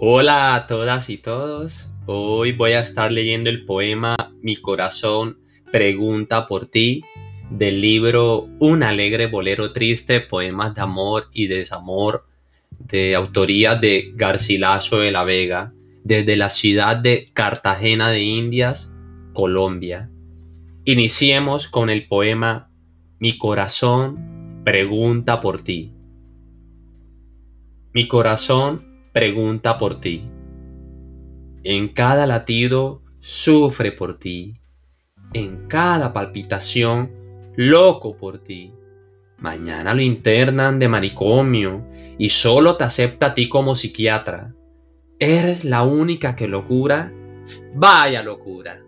Hola a todas y todos. Hoy voy a estar leyendo el poema Mi corazón pregunta por ti del libro Un alegre bolero triste, poemas de amor y desamor de autoría de Garcilaso de la Vega desde la ciudad de Cartagena de Indias, Colombia. Iniciemos con el poema Mi corazón pregunta por ti. Mi corazón pregunta por ti. En cada latido sufre por ti. En cada palpitación loco por ti. Mañana lo internan de manicomio y solo te acepta a ti como psiquiatra. ¿Eres la única que locura? Vaya locura.